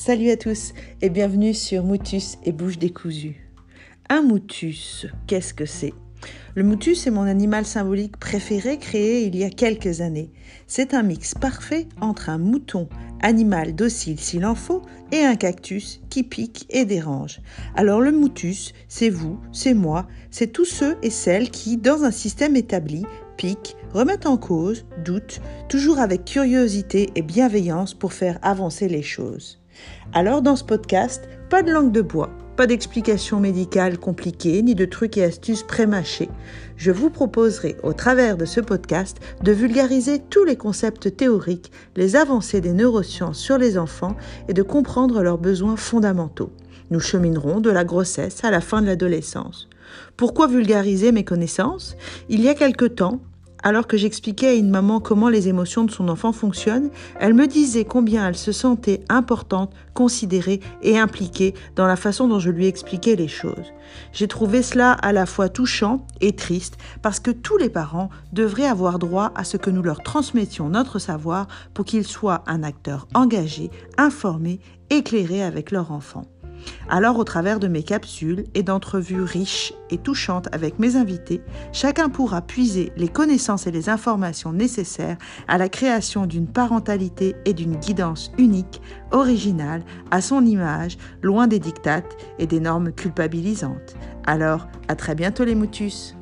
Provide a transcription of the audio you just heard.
Salut à tous et bienvenue sur Moutus et Bouche décousue. Un moutus, qu'est-ce que c'est? Le moutus est mon animal symbolique préféré créé il y a quelques années. C'est un mix parfait entre un mouton, animal docile s'il en faut, et un cactus qui pique et dérange. Alors le moutus, c'est vous, c'est moi, c'est tous ceux et celles qui, dans un système établi, piquent, remettent en cause, doutent, toujours avec curiosité et bienveillance pour faire avancer les choses. Alors dans ce podcast, pas de langue de bois, pas d'explications médicales compliquées, ni de trucs et astuces prémâchés. Je vous proposerai au travers de ce podcast de vulgariser tous les concepts théoriques, les avancées des neurosciences sur les enfants et de comprendre leurs besoins fondamentaux. Nous cheminerons de la grossesse à la fin de l'adolescence. Pourquoi vulgariser mes connaissances? Il y a quelque temps, alors que j'expliquais à une maman comment les émotions de son enfant fonctionnent, elle me disait combien elle se sentait importante, considérée et impliquée dans la façon dont je lui expliquais les choses. J'ai trouvé cela à la fois touchant et triste parce que tous les parents devraient avoir droit à ce que nous leur transmettions notre savoir pour qu'ils soient un acteur engagé, informé, éclairé avec leur enfant. Alors au travers de mes capsules et d'entrevues riches et touchantes avec mes invités, chacun pourra puiser les connaissances et les informations nécessaires à la création d'une parentalité et d'une guidance unique, originale, à son image, loin des dictates et des normes culpabilisantes. Alors, à très bientôt les moutus